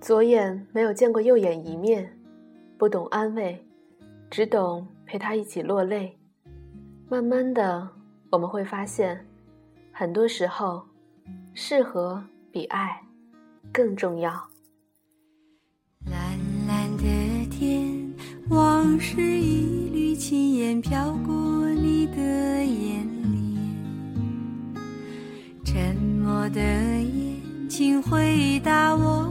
左眼没有见过右眼一面，不懂安慰，只懂陪他一起落泪。慢慢的，我们会发现，很多时候，适合比爱更重要。蓝蓝的天，往事一缕轻烟飘过你的眼帘，沉默的眼，请回答我。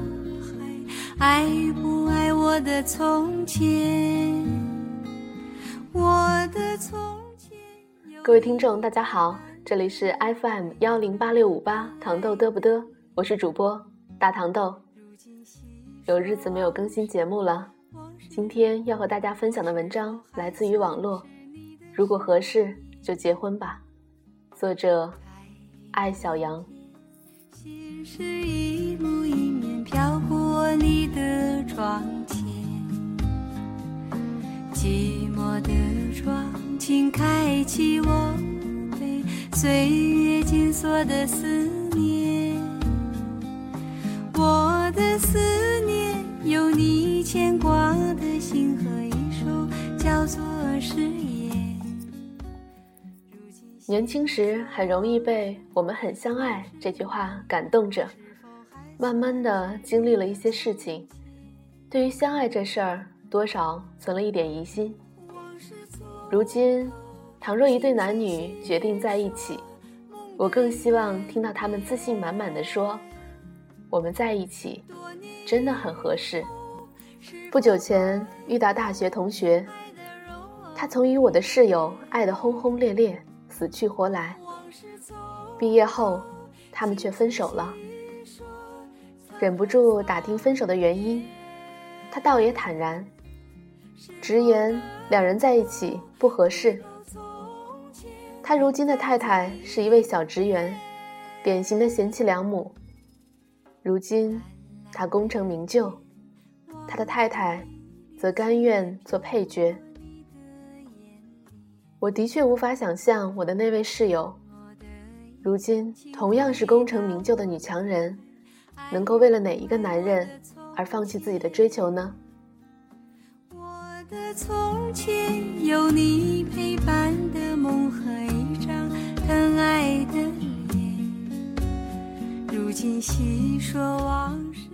爱不爱我的从前？我的从前。各位听众，大家好，这里是 FM 幺零八六五八糖豆嘚不嘚，我是主播大糖豆。有日子没有更新节目了，今天要和大家分享的文章来自于网络。如果合适就结婚吧，作者爱小羊。你的窗前，寂寞的窗，请开启我被岁月紧锁的思念。我的思念，有你牵挂的心和一首叫做誓言。年轻时很容易被“我们很相爱”这句话感动着。慢慢的经历了一些事情，对于相爱这事儿，多少存了一点疑心。如今，倘若一对男女决定在一起，我更希望听到他们自信满满的说：“我们在一起，真的很合适。”不久前遇到大学同学，他曾与我的室友爱得轰轰烈烈，死去活来。毕业后，他们却分手了。忍不住打听分手的原因，他倒也坦然，直言两人在一起不合适。他如今的太太是一位小职员，典型的贤妻良母。如今他功成名就，他的太太则甘愿做配角。我的确无法想象我的那位室友，如今同样是功成名就的女强人。能够为了哪一个男人而放弃自己的追求呢？我的从前有你陪伴的梦和一张疼爱的脸，如今细说往事。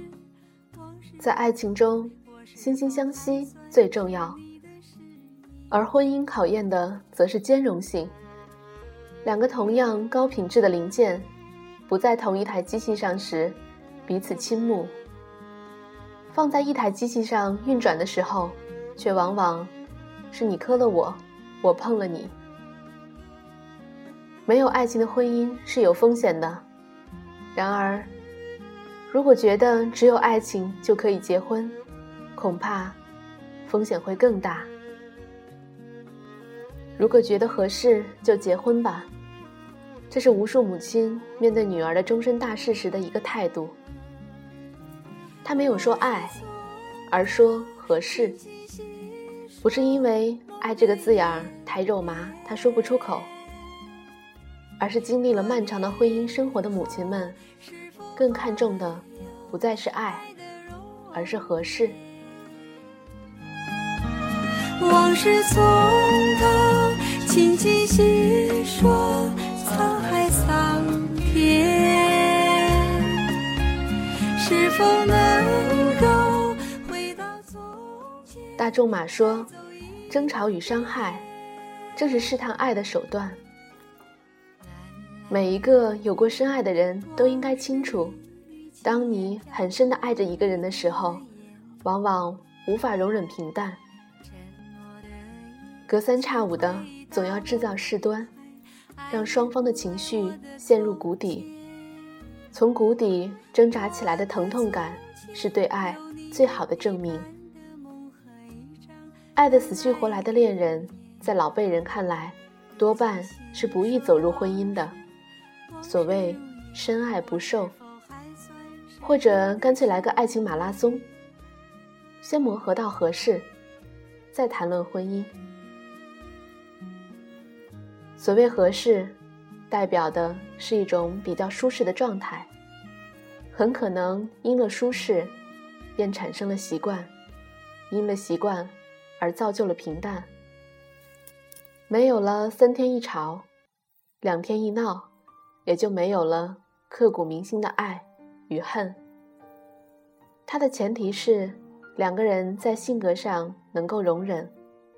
在爱情中，惺惺相惜最重要，而婚姻考验的则是兼容性。两个同样高品质的零件，不在同一台机器上时。彼此倾慕，放在一台机器上运转的时候，却往往是你磕了我，我碰了你。没有爱情的婚姻是有风险的。然而，如果觉得只有爱情就可以结婚，恐怕风险会更大。如果觉得合适就结婚吧，这是无数母亲面对女儿的终身大事时的一个态度。他没有说爱，而说合适。不是因为“爱”这个字眼太肉麻，他说不出口，而是经历了漫长的婚姻生活的母亲们，更看重的不再是爱，而是合适。往事从头，轻轻细说，沧海桑田。是否能大仲马说：“争吵与伤害，正是试探爱的手段。”每一个有过深爱的人都应该清楚，当你很深的爱着一个人的时候，往往无法容忍平淡，隔三差五的总要制造事端，让双方的情绪陷入谷底。从谷底挣扎起来的疼痛感，是对爱最好的证明。爱的死去活来的恋人，在老辈人看来，多半是不易走入婚姻的。所谓深爱不寿，或者干脆来个爱情马拉松，先磨合到合适，再谈论婚姻。所谓合适。代表的是一种比较舒适的状态，很可能因了舒适，便产生了习惯，因了习惯而造就了平淡。没有了三天一吵，两天一闹，也就没有了刻骨铭心的爱与恨。它的前提是两个人在性格上能够容忍、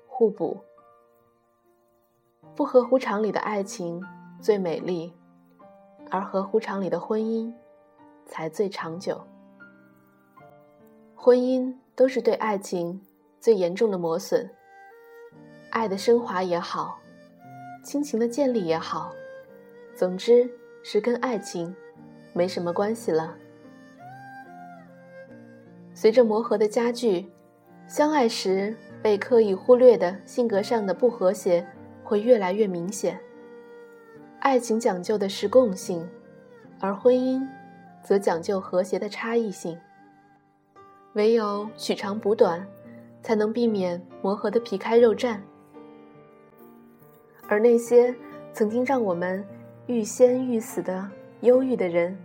互补。不合乎常理的爱情最美丽，而合乎常理的婚姻才最长久。婚姻都是对爱情最严重的磨损。爱的升华也好，亲情的建立也好，总之是跟爱情没什么关系了。随着磨合的加剧，相爱时被刻意忽略的性格上的不和谐。会越来越明显。爱情讲究的是共性，而婚姻则讲究和谐的差异性。唯有取长补短，才能避免磨合的皮开肉绽。而那些曾经让我们欲仙欲死的忧郁的人、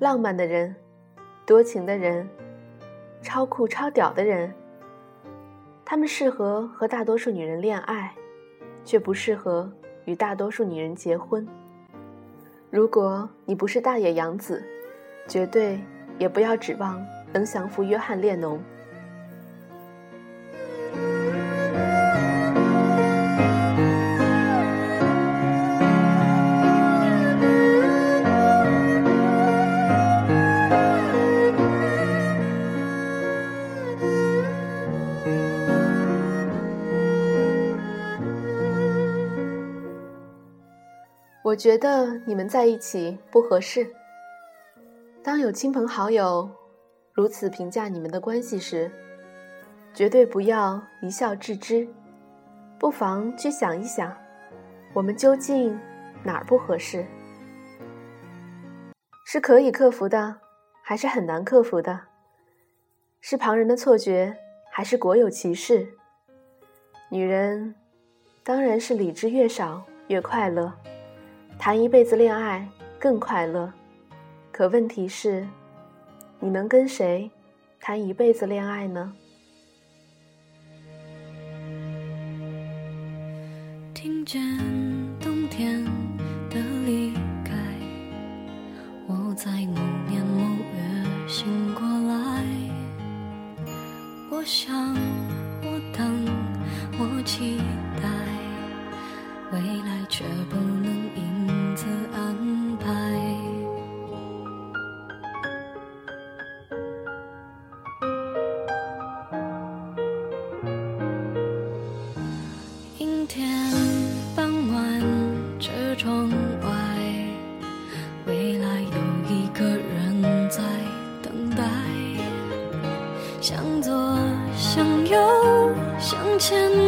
浪漫的人、多情的人、超酷超屌的人，他们适合和大多数女人恋爱。却不适合与大多数女人结婚。如果你不是大野洋子，绝对也不要指望能降服约翰列侬。我觉得你们在一起不合适。当有亲朋好友如此评价你们的关系时，绝对不要一笑置之，不妨去想一想，我们究竟哪儿不合适？是可以克服的，还是很难克服的？是旁人的错觉，还是国有歧视？女人当然是理智越少越快乐。谈一辈子恋爱更快乐，可问题是，你能跟谁谈一辈子恋爱呢？听见冬天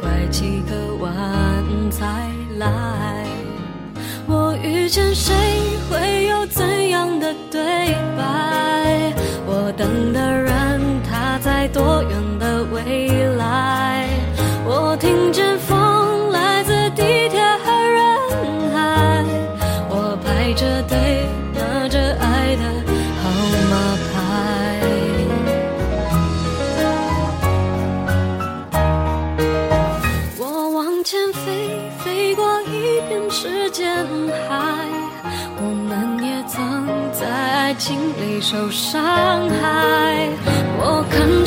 拐几个弯才来。我遇见谁会有怎样的对白？我等的人他在多远的未来？心里受伤害。我看